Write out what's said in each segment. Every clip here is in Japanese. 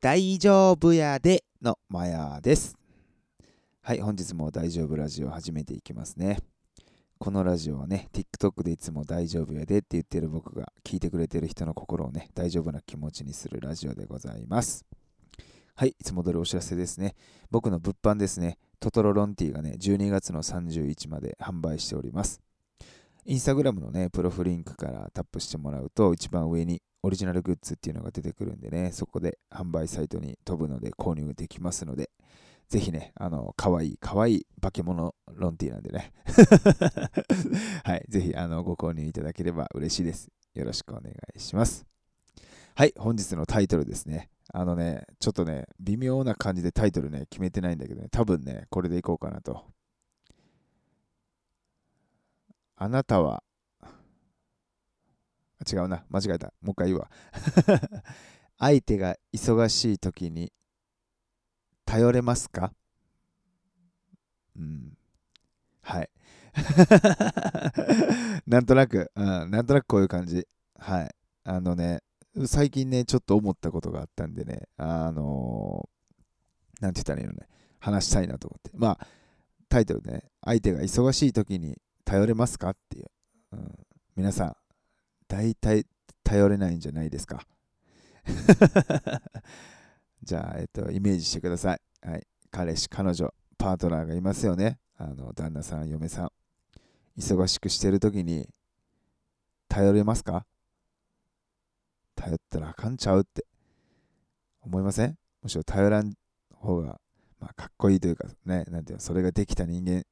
大丈夫やでのマヤです。はい、本日も大丈夫ラジオ始めていきますね。このラジオはね、TikTok でいつも大丈夫やでって言ってる僕が聞いてくれてる人の心をね、大丈夫な気持ちにするラジオでございます。はい、いつも通りお知らせですね。僕の物販ですね、トトロロンティがね、12月の31まで販売しております。インスタグラムのね、プロフリンクからタップしてもらうと、一番上にオリジナルグッズっていうのが出てくるんでね、そこで販売サイトに飛ぶので購入できますので、ぜひね、あの、かわいい、かわいい化け物ロンティーなんでね。はい、ぜひ、あの、ご購入いただければ嬉しいです。よろしくお願いします。はい、本日のタイトルですね。あのね、ちょっとね、微妙な感じでタイトルね、決めてないんだけどね、多分ね、これでいこうかなと。あなたは、違うな、間違えた。もう一回言うわ。相手が忙しい時に頼れますか？うん。はい。なんとなく、うん、なんとなくこういう感じ。はい。あのね、最近ね、ちょっと思ったことがあったんでね、あのーなんて言ったらいいのね、話したいなと思って。まあ、タイトルね、相手が忙しい時に頼れますか？っていう。うん、皆さん、大体頼れないんじゃないですか。じゃあ、えっと、イメージしてください。はい。彼氏、彼女、パートナーがいますよね。あの、旦那さん、嫁さん。忙しくしてる時に、頼れますか？頼ったらあかんちゃうって思いません？むしろ頼らん方が、まあ、かっこいいというかね、なんていうの、それができた人間、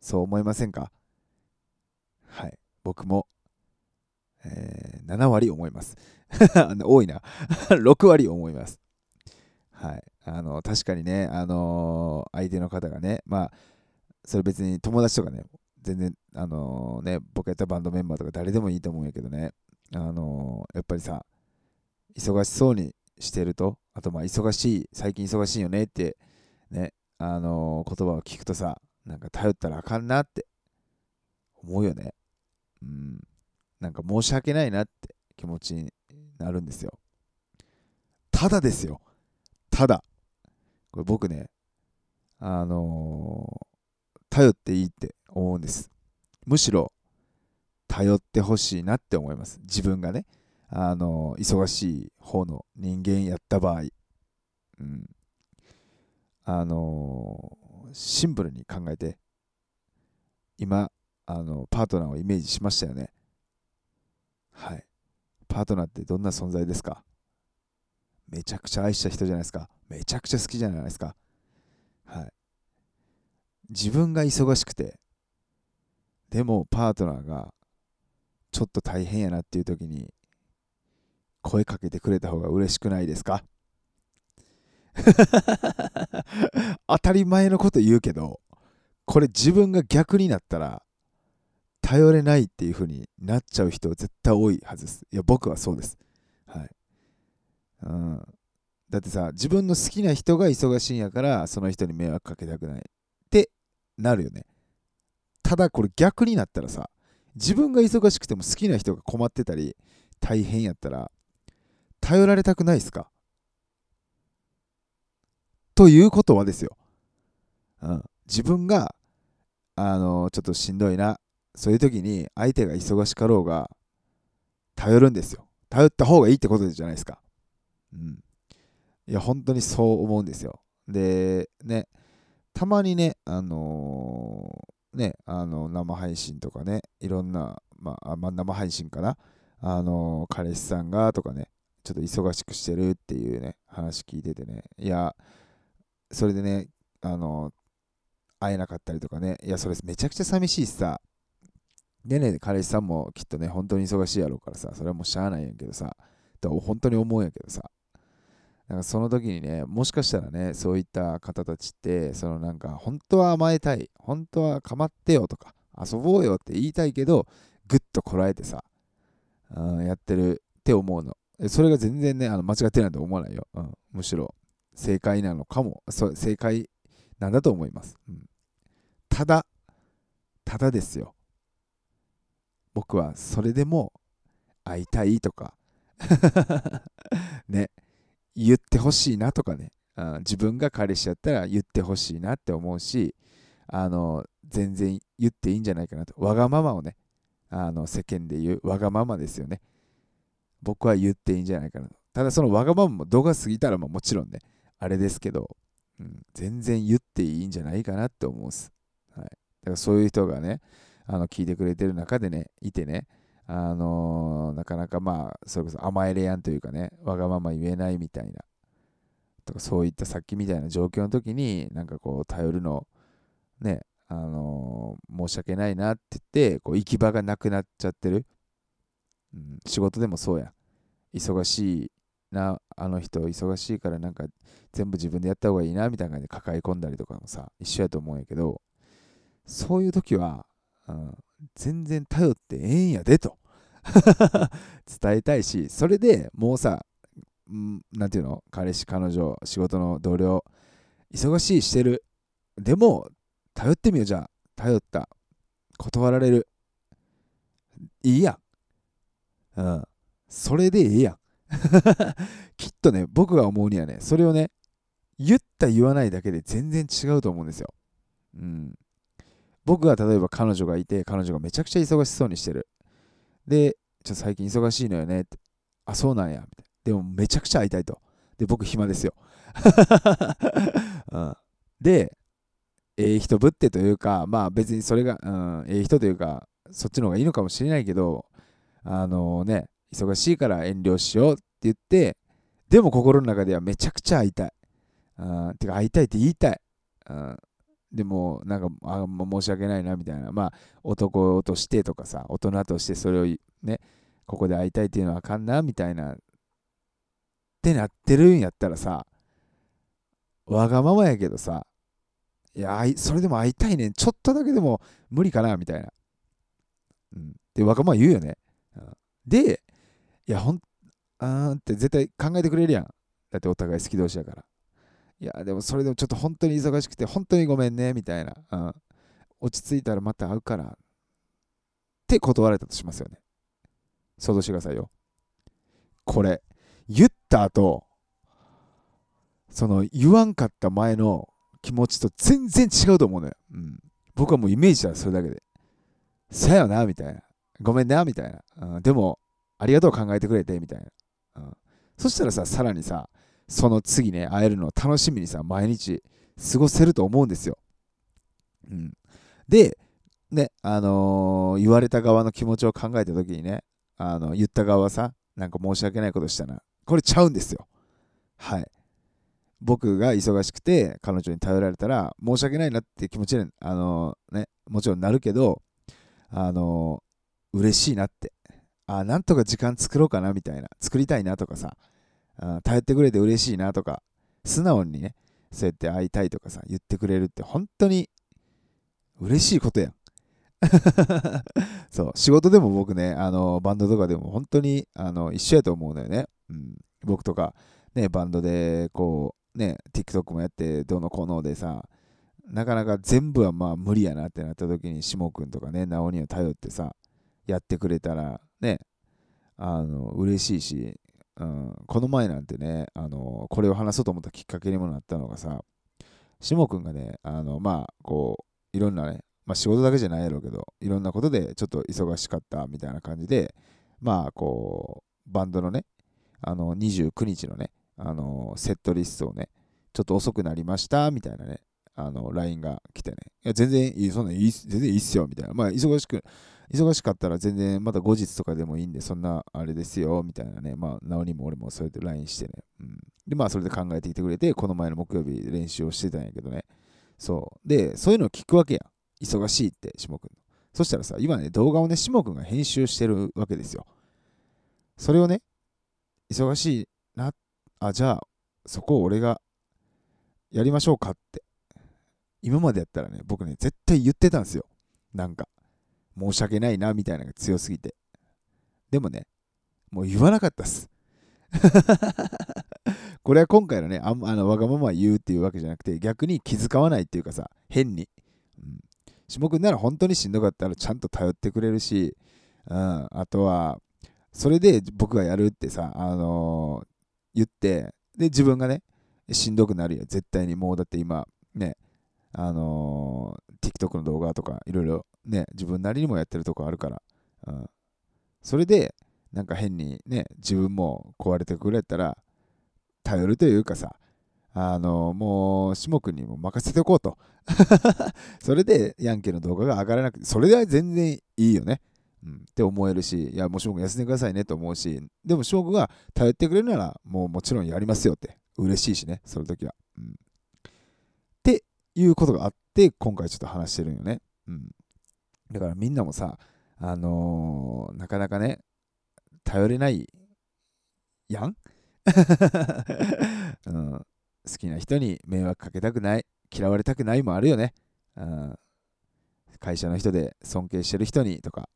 そう思いませんか？はい。僕も、えー7割思います。多いな。6割思います。はい。あの、確かにね、あのー相手の方がね、まあ、それ別に友達とかね、全然、あのーね、僕やったバンドメンバーとか誰でもいいと思うんやけどね、あのーやっぱりさ、忙しそうにしてると、あとまあ、忙しい、最近忙しいよねって、ね、あの言葉を聞くとさ、なんか頼ったらあかんなって思うよね。うん。なんか申し訳ないなって気持ちになるんですよ。ただですよ。ただ。これ僕ね、あのー頼っていいって思うんです。むしろ、頼ってほしいなって思います。自分がね、あのー忙しい方の人間やった場合。うん。あのーシンプルに考えて、今、あの、パートナーをイメージしましたよね。はい。パートナーってどんな存在ですか？めちゃくちゃ愛した人じゃないですか。めちゃくちゃ好きじゃないですか。はい。自分が忙しくて、でもパートナーがちょっと大変やなっていう時に声かけてくれた方が嬉しくないですか？当たり前のこと言うけど、これ自分が逆になったら頼れないっていう風になっちゃう人絶対多いはずです。いや、僕はそうです。はい。うん。だってさ、自分の好きな人が忙しいんやから、その人に迷惑かけたくないってなるよね。ただこれ逆になったらさ、自分が忙しくても好きな人が困ってたり、大変やったら、頼られたくないですか？ということはですよ。うん。自分が、あの、ちょっとしんどいな、そういう時に相手が忙しかろうが、頼るんですよ。頼った方がいいってことじゃないですか。うん。いや、本当にそう思うんですよ。で、ね、たまにね、あのーね、あの、生配信とかね、いろんな、まあ、まあ、生配信かな、あのー彼氏さんがとかね、ちょっと忙しくしてるっていうね、話聞いててね、いや、それでね、あのー会えなかったりとかね、いや、それめちゃくちゃ寂しいしさ、でね、彼氏さんもきっとね、本当に忙しいやろうからさ、それはもうしゃあないんやけどさ、と本当に思うんやけどさ、なんかその時にね、もしかしたらね、そういった方たちって、そのなんか、本当は甘えたい、本当は構ってよとか、遊ぼうよって言いたいけど、ぐっとこらえてさ、うん、やってるって思うの。それが全然ね、あの間違ってないと思わないよ。うん、むしろ、正解なのかも、そう正解なんだと思います。うん、ただ、ただですよ。僕はそれでも会いたいとかね言ってほしいなとかね、うん、自分が彼氏やったら言ってほしいなって思うし、あの、全然言っていいんじゃないかなと。わがままをね、あの世間で言うわがままですよね。僕は言っていいんじゃないかなと。ただそのわがままも度が過ぎたらもちろんね、あれですけど、うん、全然言っていいんじゃないかなって思うんです。はい。だからそういう人がね、あの聞いてくれてる中でね、いてね、あのー、なかなかまあ、それこそ甘えれやんというかね、わがまま言えないみたいな、とかそういったさっきみたいな状況の時に、なんかこう、頼るの、ね、あのー、申し訳ないなって言って、こう行き場がなくなっちゃってる。うん、仕事でもそうや。忙しいな、あの人忙しいからなんか全部自分でやった方がいいなみたいな感じで抱え込んだりとかもさ、一緒やと思うんやけど、そういう時は、うん、全然頼ってええんやでと 伝えたいし、それでもうさ、んなんていうの？彼氏、彼女、仕事の同僚、忙しいしてる。でも、頼ってみよう、じゃあ。頼った。断られる。いいやん。うん。それでええやん。きっとね、僕が思うにはね、それをね、言った言わないだけで全然違うと思うんですよ。うん。僕が例えば彼女がいて、彼女がめちゃくちゃ忙しそうにしてる。で、ちょっと最近忙しいのよねって。あ、そうなんや。みたいなでもめちゃくちゃ会いたいと。で、僕暇ですよ。うん、で、ええ人ぶってというか、まあ別にそれが、うん、ええ人というか、そっちの方がいいのかもしれないけど、あのー、ね、忙しいから遠慮しようって言って、でも心の中ではめちゃくちゃ会いたい。あてか会いたいって言いたい。あでも、なんか、あ申し訳ないなみたいな。まあ、男としてとかさ、大人としてそれをね、ここで会いたいっていうのはあかんなみたいな。ってなってるんやったらさ、わがままやけどさ、いや、それでも会いたいねん。ちょっとだけでも無理かなみたいな。うん。で、わがまま言うよね。で、いや、ほん、あーって絶対考えてくれるやん。だってお互い好き同士やから。いや、でもそれでもちょっと本当に忙しくて、本当にごめんね、みたいな。うん。落ち着いたらまた会うから。って断られたとしますよね。想像してくださいよ。これ、言った後、その言わんかった前の気持ちと全然違うと思うのよ。うん。僕はもうイメージだ、それだけで。さよな、みたいな。ごめんな、みたいな。うん、でも、ありがとう考えてくれて、みたいな。うん、そしたらさ、さらにさ、その次ね、会えるのを楽しみにさ、毎日過ごせると思うんですよ。うん。で、ね、あのー、言われた側の気持ちを考えた時にね、あの、言った側はさ、なんか申し訳ないことしたな。これちゃうんですよ。はい。僕が忙しくて彼女に頼られたら申し訳ないなって気持ちに、あのー、ね、もちろんなるけど、あのー、嬉しいなってあなんとか時間作ろうかなみたいな作りたいなとかさ頼ってくれて嬉しいなとか素直にねそうやって会いたいとかさ言ってくれるって本当に嬉しいことやん。そう仕事でも僕ねあのバンドとかでも本当にあの一緒やと思うのよね、うん、僕とかねバンドでこうね TikTok もやってどのこのでさなかなか全部はまあ無理やなってなった時にしもくんとかね直には頼ってさやってくれたらね、あの、嬉しいし、うん、この前なんてね、あの、これを話そうと思ったきっかけにもなったのがさ、しもくんがね、あの、まあ、こう、いろんなね、まあ仕事だけじゃないやろうけど、いろんなことでちょっと忙しかったみたいな感じで、まあ、こう、バンドのね、あの、29日のね、あの、セットリストをね、ちょっと遅くなりましたみたいなね、あの、LINE が来てね、いや、全然いい、そんないい、全然いいっすよ、みたいな。まあ、忙しく、忙しかったら全然また後日とかでもいいんで、そんなあれですよ、みたいなね。まあ、なおにも俺もそうやって LINE してね。うん。で、まあ、それで考えてきてくれて、この前の木曜日練習をしてたんやけどね。そう。で、そういうのを聞くわけや。忙しいって、しもくん。そしたらさ、今ね、動画をね、しもくんが編集してるわけですよ。それをね、忙しいな、あ、じゃあ、そこを俺がやりましょうかって。今までやったらね、僕ね、絶対言ってたんですよ。なんか。申し訳ないなみたいなのが強すぎて。でもね、もう言わなかったっす。これは今回のね、ああのわがまま言うっていうわけじゃなくて、逆に気遣わないっていうかさ、変に。うん。下君なら本当にしんどかったらちゃんと頼ってくれるし、うん、あとは、それで僕がやるってさ、あのー、言って、で、自分がね、しんどくなるよ。絶対に。もうだって今、ね、あのー、TikTok の動画とか、いろいろね、自分なりにもやってるとこあるから。うん。それで、なんか変にね、自分も壊れてくれたら、頼るというかさ、あのもう、下君にも任せておこうと。それで、ヤンケの動画が上がらなくて、それでは全然いいよね。うん、って思えるし、いや、もう下君休んでくださいねと思うし、でも下君が頼ってくれるなら、もうもちろんやりますよって、嬉しいしね、その時は。うん、いうことがあって、今回ちょっと話してるんよね。うん、だからみんなもさ、あのー、なかなかね、頼れないやん、うん、好きな人に迷惑かけたくない、嫌われたくないもあるよね。うん、会社の人で尊敬してる人にとか、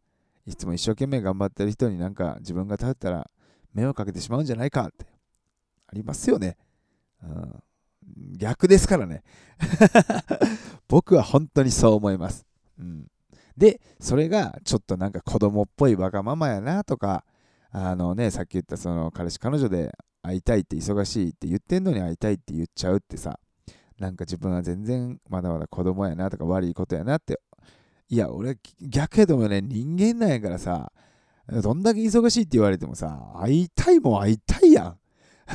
いつも一生懸命頑張ってる人になんか自分が頼ったら迷惑かけてしまうんじゃないかってありますよね。うん、逆ですからね。僕は本当にそう思います。うん、で、それがちょっとなんか子供っぽいわがままやなとか、あのね、さっき言ったその彼氏彼女で会いたいって忙しいって言ってんのに会いたいって言っちゃうってさ、なんか自分は全然まだまだ子供やなとか悪いことやなって。いや、俺逆やと思うね、人間なんやからさ、どんだけ忙しいって言われてもさ、会いたいもん会いたいやん。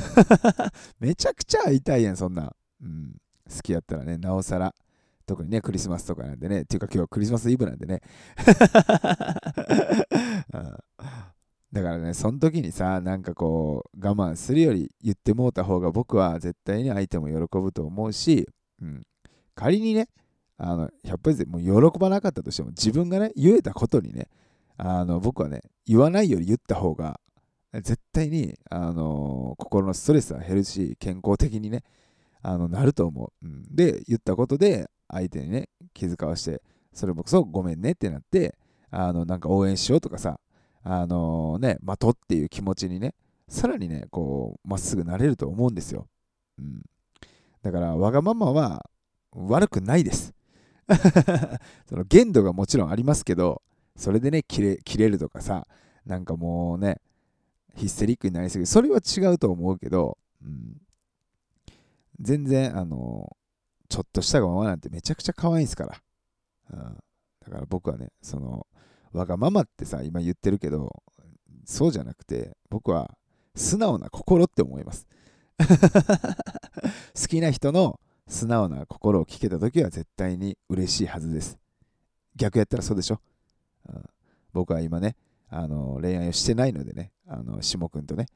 めちゃくちゃ会いたいやん、そんな。うん、好きやったらね、なおさら。特にね、クリスマスとかなんでね、っていうか今日はクリスマスイブなんでね。うんだからね、その時にさ、なんかこう、我慢するより言ってもうた方が僕は絶対に相手も喜ぶと思うし、うん、仮にね、あの、100歩でもう喜ばなかったとしても、自分がね、言えたことにね、あの、僕はね、言わないより言った方が、対に、あの心のストレスは減るし、健康的にね、あのなると思う、うん。で、言ったことで、相手にね、気遣わして、それこそごめんねってなって、あの、なんか応援しようとかさ、あのね、まとっていう気持ちにね、さらにね、こう、まっすぐなれると思うんですよ。うん。だから、わがままは悪くないです。その限度がもちろんありますけど、それでね、切れ切れるとかさ、なんかもうね、ヒステリックになりすぎる。それは違うと思うけど、うん、全然、あの、ちょっとしたがままなんてめちゃくちゃ可愛いんですから。うん、だから僕はね、その、わがままってさ、今言ってるけど、そうじゃなくて、僕は素直な心って思います。好きな人の素直な心を聞けた時は絶対に嬉しいはずです。逆やったらそうでしょ、うん、僕は今ね、あの恋愛をしてないのでね、あの下くんとね、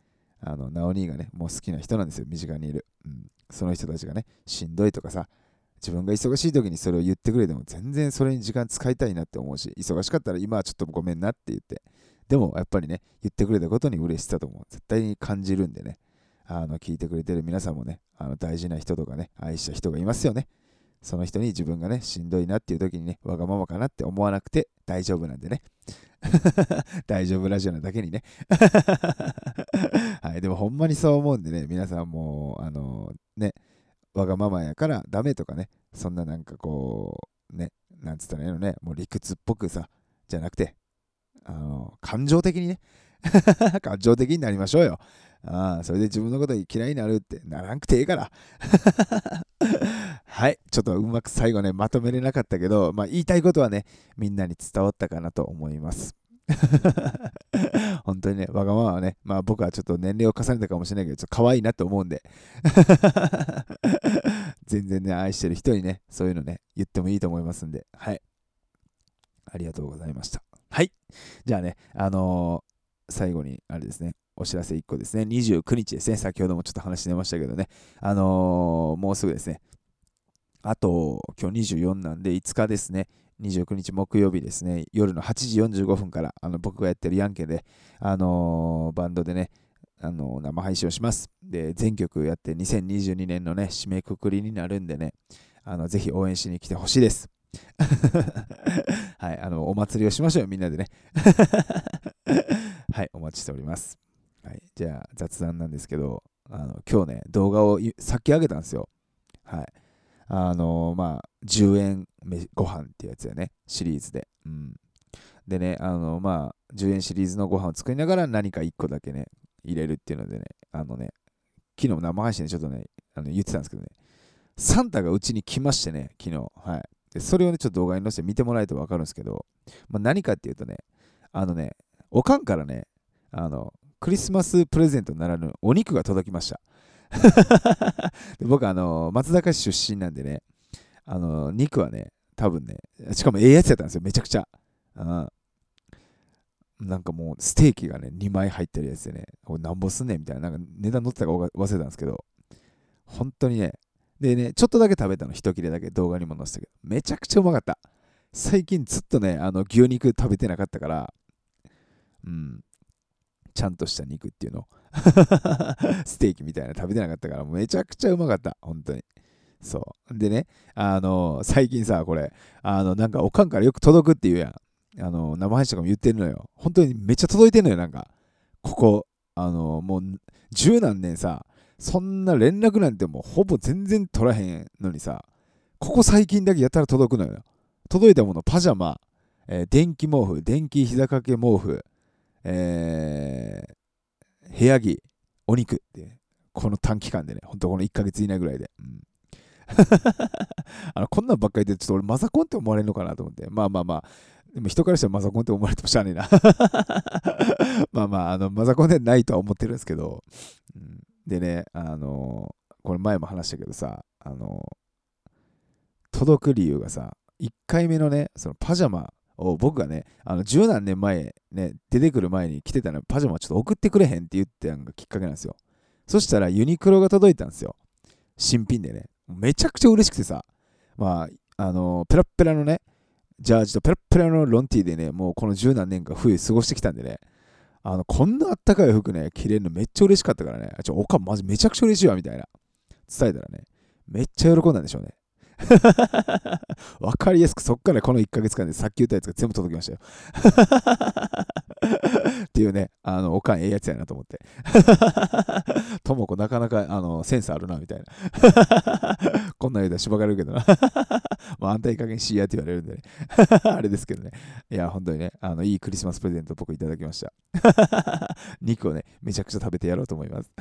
あの直兄がね、もう好きな人なんですよ、身近にいる、うん。その人たちがね、しんどいとかさ、自分が忙しい時にそれを言ってくれても全然それに時間使いたいなって思うし、忙しかったら今はちょっとごめんなって言って、でもやっぱりね、言ってくれたことに嬉しさとも絶対に感じるんでね、あの聞いてくれてる皆さんもね、あの大事な人とかね、愛した人がいますよね。その人に自分がね、しんどいなっていう時にね、わがままかなって思わなくて大丈夫なんでね。大丈夫ラジオなだけにね。はい、でもほんまにそう思うんでね、皆さんも、あのね、わがままやからダメとかね、そんななんかこう、ね、なんつったらいいのね、もう理屈っぽくさ、じゃなくて、あの、感情的にね、感情的になりましょうよ。ああ、それで自分のこと嫌いになるってならんくてええから。はい。ちょっとうまく最後ね、まとめれなかったけど、まあ言いたいことはね、みんなに伝わったかなと思います。本当にね、わがままはね、まあ僕はちょっと年齢を重ねたかもしれないけど、ちょっと可愛いなと思うんで、全然ね、愛してる人にね、そういうのね、言ってもいいと思いますんで、はい。ありがとうございました。はい。じゃあね、あのー、最後に、あれですね、お知らせ1個ですね、29日ですね、先ほどもちょっと話してましたけどね、あのー、もうすぐですね、あと、今日24なんで5日ですね、29日木曜日ですね、夜の8時45分から、あの僕がやってるヤンケで、あのー、バンドでね、あのー、生配信をします。で、全曲やって2022年のね、締めくくりになるんでね、あのぜひ応援しに来てほしいです。はい、あの、お祭りをしましょうよ、みんなでね。はい、お待ちしております。はい、じゃあ、雑談なんですけど、あの今日ね、動画をさっき上げたんですよ。はい。あのまあ、10円ご飯ってやつやね、シリーズで。うん。でね、あのまあ、10円シリーズのご飯を作りながら何か1個だけね、入れるっていうのでね、あのね、昨日生配信でちょっとね、あの言ってたんですけどね、サンタがうちに来ましてね、昨日。はい。で、それをね、ちょっと動画に載せて見てもらえると分かるんですけど、まあ、何かっていうとね、あのね、おかんからね、あの、クリスマスプレゼントならぬお肉が届きました。僕、あの、松坂市出身なんでね、あの、肉はね、多分ね、しかもええやつやったんですよ、めちゃくちゃ。うん。なんかもうステーキがね、2枚入ってるやつでね、これなんぼすんねんみたいな、なんか値段載ってたか忘れたんですけど、本当にね、でね、ちょっとだけ食べたの、一切れだけ動画にも載せたけど、めちゃくちゃうまかった。最近ずっとね、あの牛肉食べてなかったから、うん、ちゃんとした肉っていうの ステーキみたいな食べてなかったから、めちゃくちゃうまかった、本当に。そう。でね、あの、最近さ、これ、あの、なんかおかんからよく届くって言うやん。あの、生配信とかも言ってるのよ。本当にめっちゃ届いてんのよ、なんか。ここ、あの、もう、十何年さ、そんな連絡なんてもうほぼ全然取らへんのにさ、ここ最近だけやったら届くのよ。届いたもの、パジャマ、えー、電気毛布、電気膝掛け毛布、えー、部屋着、お肉って、この短期間でね、ほんとこの1ヶ月以内ぐらいで。うん。あのこんなんばっかりで、ちょっと俺マザコンって思われるのかなと思って。まあまあまあ、でも人からしたらマザコンって思われてもしゃあねえな。まあまあ、あのマザコンでないとは思ってるんですけど、うん、でね、あのこれ前も話したけどさ、あの届く理由がさ、1回目のね、そのパジャマを僕がね、あの十何年前、ね、出てくる前に来てたのパジャマちょっと送ってくれへんって言ってたのがきっかけなんですよ。そしたらユニクロが届いたんですよ。新品でね。めちゃくちゃ嬉しくてさ、まあ、あのペラペラのね、ジャージとペラペラのロンティーでね、もうこの十何年間冬過ごしてきたんでね、あの、こんなあったかい服ね、着れるのめっちゃ嬉しかったからね、ちょ、おかんマジめちゃくちゃ嬉しいわ、みたいな。伝えたらね、めっちゃ喜んだんでしょうね。わかりやすくそっからこの1ヶ月間でさっき言ったやつが全部届きましたよ。っていうね、あの、おかんええやつやなと思って。ともこなかなかあのセンスあるな、みたいな。こんなん言うたらしばかれるけどな。まあ、あんたいい加減しやって言われるんでね。あれですけどね。いや、本当にね、あの、いいクリスマスプレゼント僕いただきました。肉をね、めちゃくちゃ食べてやろうと思います。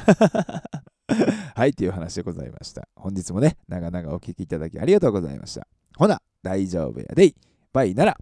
はい、という話でございました。本日もね、長々お聴きいただきありがとうございました。ほな、大丈夫やでい。バイなら。